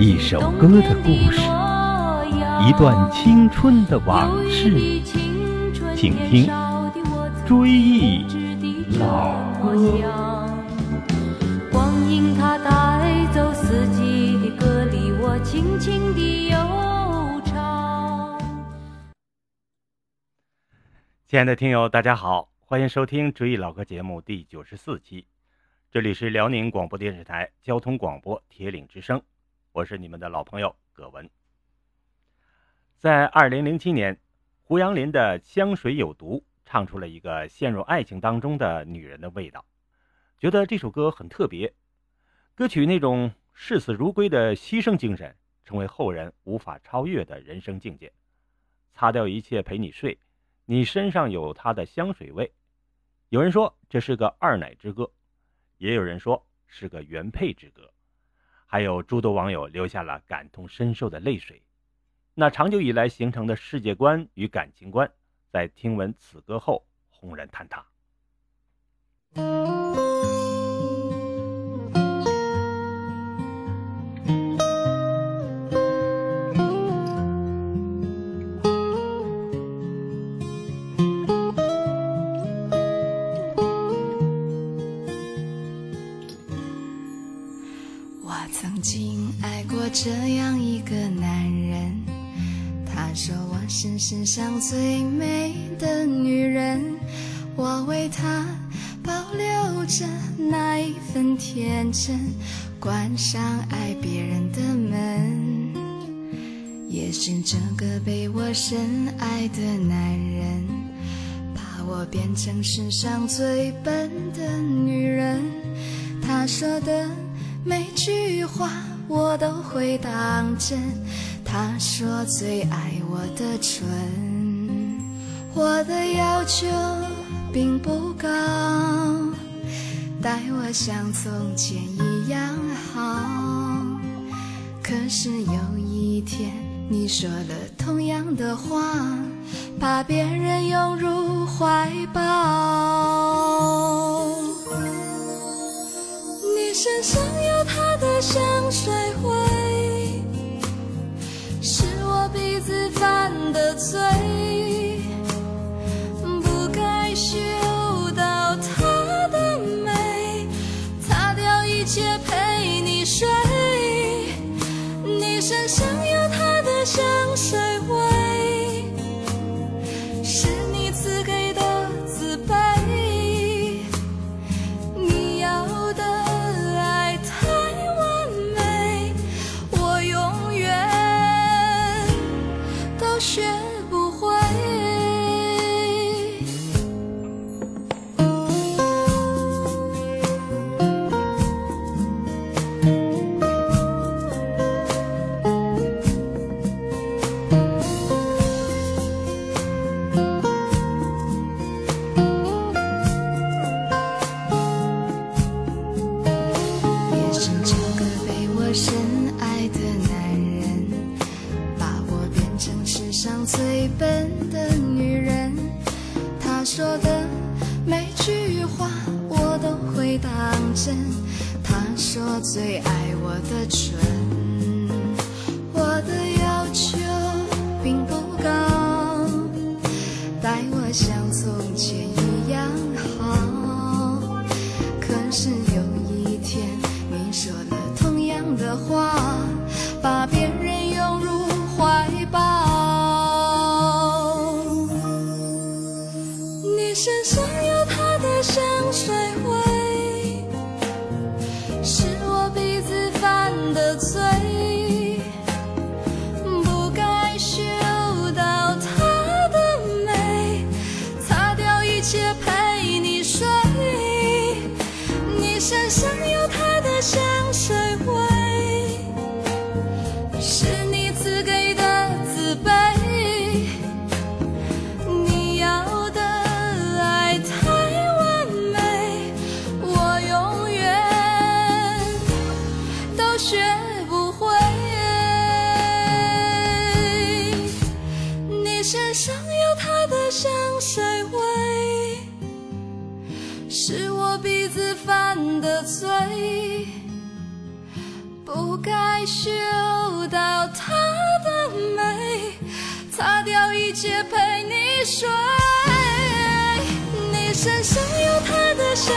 一首歌的故事，一段青春的往事，请听《追忆老歌》。光阴它带走四季的歌里，我轻轻地悠唱。亲爱的听友，大家好，欢迎收听《追忆老歌》节目第九十四期，这里是辽宁广播电视台交通广播铁岭之声。我是你们的老朋友葛文。在二零零七年，胡杨林的《香水有毒》唱出了一个陷入爱情当中的女人的味道，觉得这首歌很特别。歌曲那种视死如归的牺牲精神，成为后人无法超越的人生境界。擦掉一切陪你睡，你身上有他的香水味。有人说这是个二奶之歌，也有人说是个原配之歌。还有诸多网友留下了感同身受的泪水，那长久以来形成的世界观与感情观，在听闻此歌后轰然坍塌。我曾经爱过这样一个男人，他说我是世上最美的女人，我为他保留着那一份天真，关上爱别人的门。也是这个被我深爱的男人，把我变成世上最笨的女人，他说的每句话。我都会当真。他说最爱我的唇，我的要求并不高，待我像从前一样好。可是有一天你说了同样的话，把别人拥入怀抱。身上有他的香水味，是我鼻子犯的罪，当真。他说最爱我的唇，我的。的最不该嗅到她的美擦掉一切陪你睡。你身上有她的香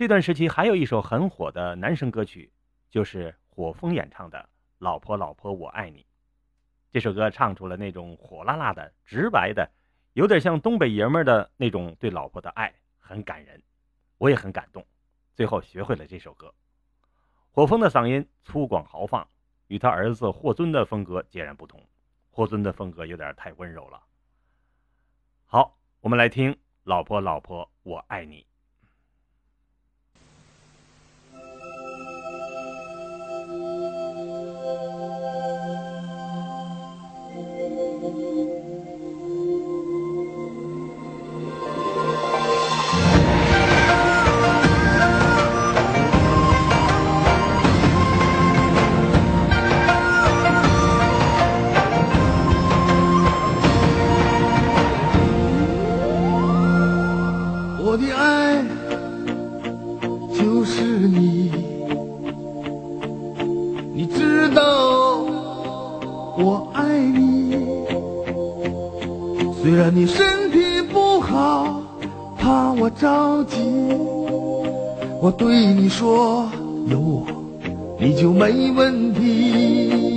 这段时期还有一首很火的男声歌曲，就是火风演唱的《老婆老婆我爱你》。这首歌唱出了那种火辣辣的、直白的，有点像东北爷们的那种对老婆的爱，很感人，我也很感动。最后学会了这首歌。火风的嗓音粗犷豪放，与他儿子霍尊的风格截然不同。霍尊的风格有点太温柔了。好，我们来听《老婆老婆我爱你》。我爱你。虽然你身体不好，怕我着急，我对你说有我你就没问题。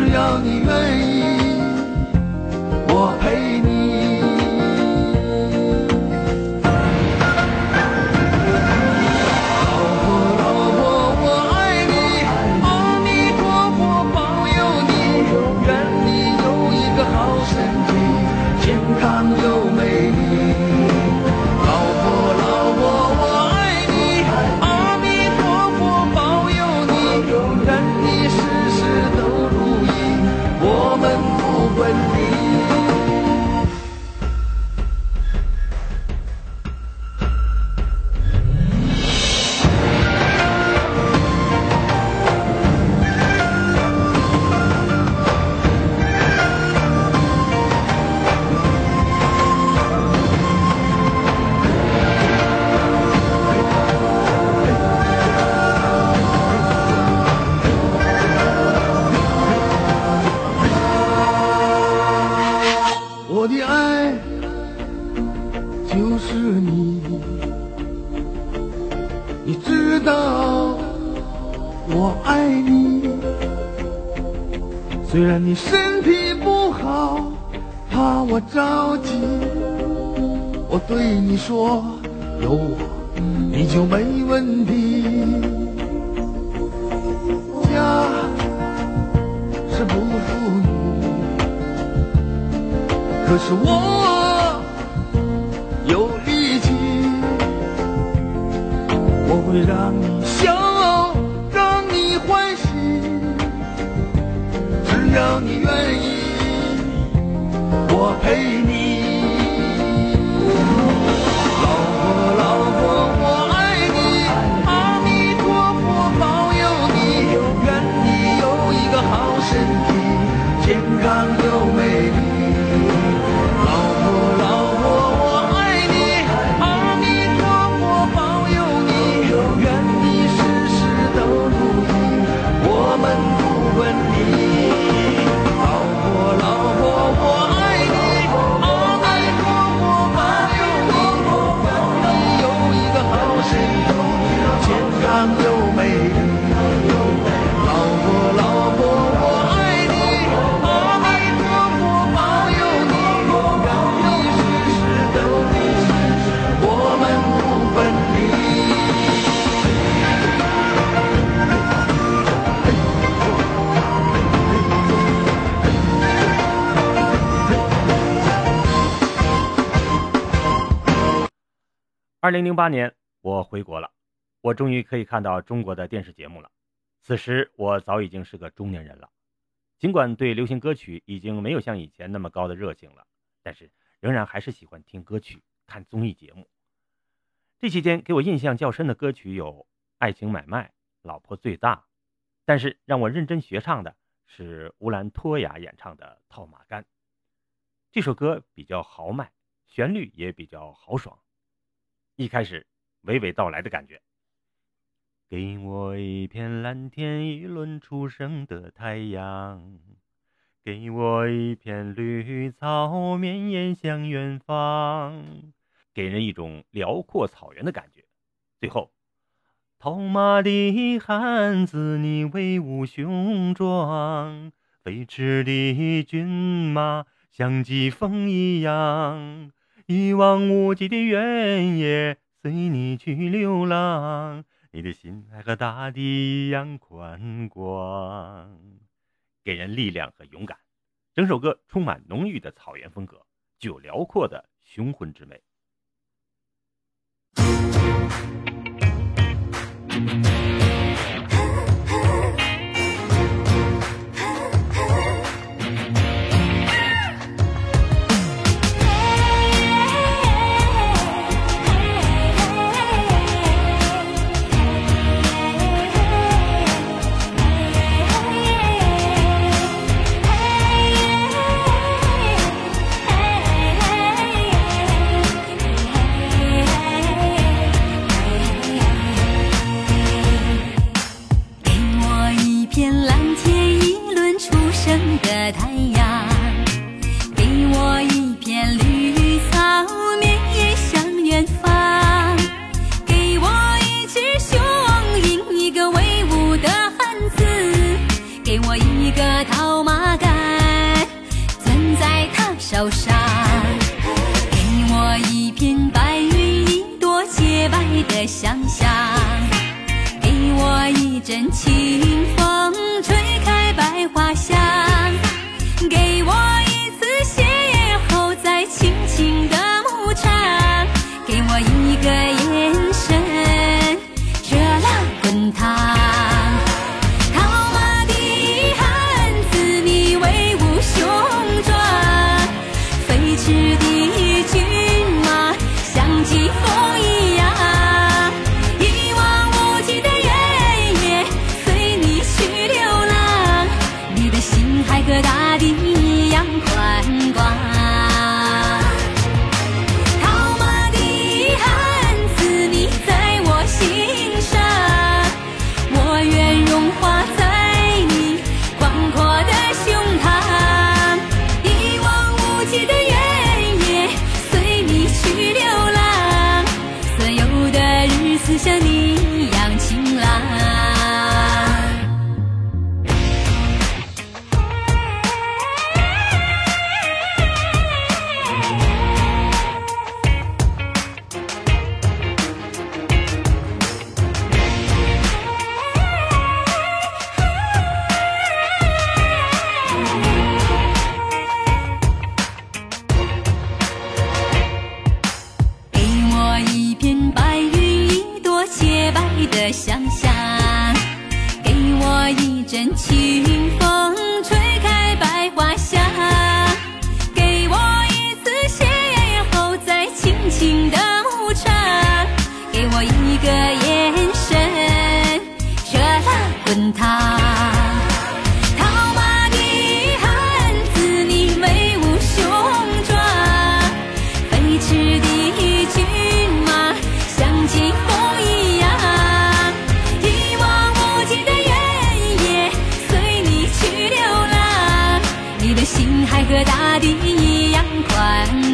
只要你愿意，道我爱你。虽然你身体不好，怕我着急，我对你说有我你就没问题。家是不富裕。可是我会让你二零零八年，我回国了，我终于可以看到中国的电视节目了。此时我早已经是个中年人了，尽管对流行歌曲已经没有像以前那么高的热情了，但是仍然还是喜欢听歌曲、看综艺节目。这期间给我印象较深的歌曲有《爱情买卖》《老婆最大》，但是让我认真学唱的是乌兰托娅演唱的《套马杆》。这首歌比较豪迈，旋律也比较豪爽。一开始娓娓道来的感觉。给我一片蓝天，一轮初升的太阳；给我一片绿草，绵延向远方，给人一种辽阔草原的感觉。最后，套马的汉子，你威武雄壮；飞驰的骏马，像疾风一样。一望无际的原野，随你去流浪，你的心还和大地一样宽广，给人力量和勇敢。整首歌充满浓郁的草原风格，具有辽阔的雄浑之美。他手上；给我一片白云，一朵洁白的想象。给我一阵清风，吹开百花香；给我一次邂逅，在青青的牧场；给我一个阵清风，大地一样宽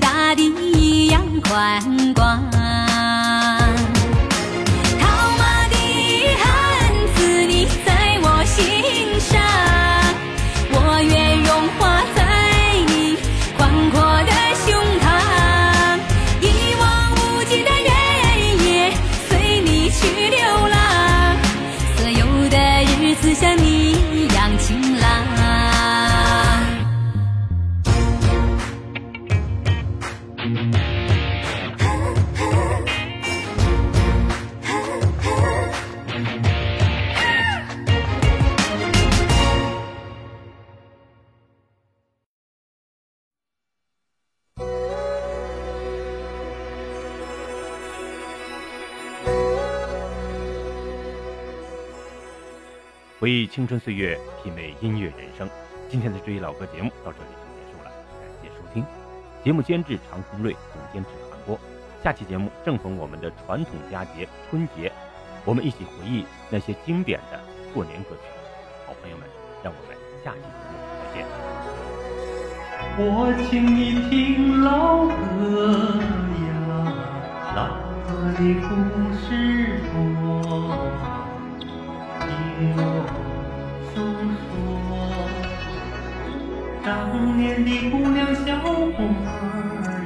心回忆青春岁月，品味音乐人生。今天的追忆老歌节目到这里就结束了，感谢收听。节目监制常红瑞，总监制韩波。下期节目正逢我们的传统佳节春节，我们一起回忆那些经典的过年歌曲。好朋友们，让我们下期节目再见。我请你听老歌呀，老歌的故事当年的姑娘小伙儿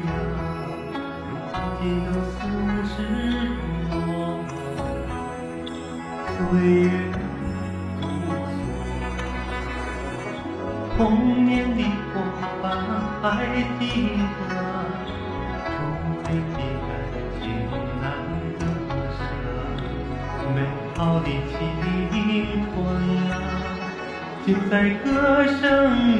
呀，如今都四十多，岁月如梭。童年的伙伴还记得，初恋的感情难割舍，美好的青春啊，就在歌声里。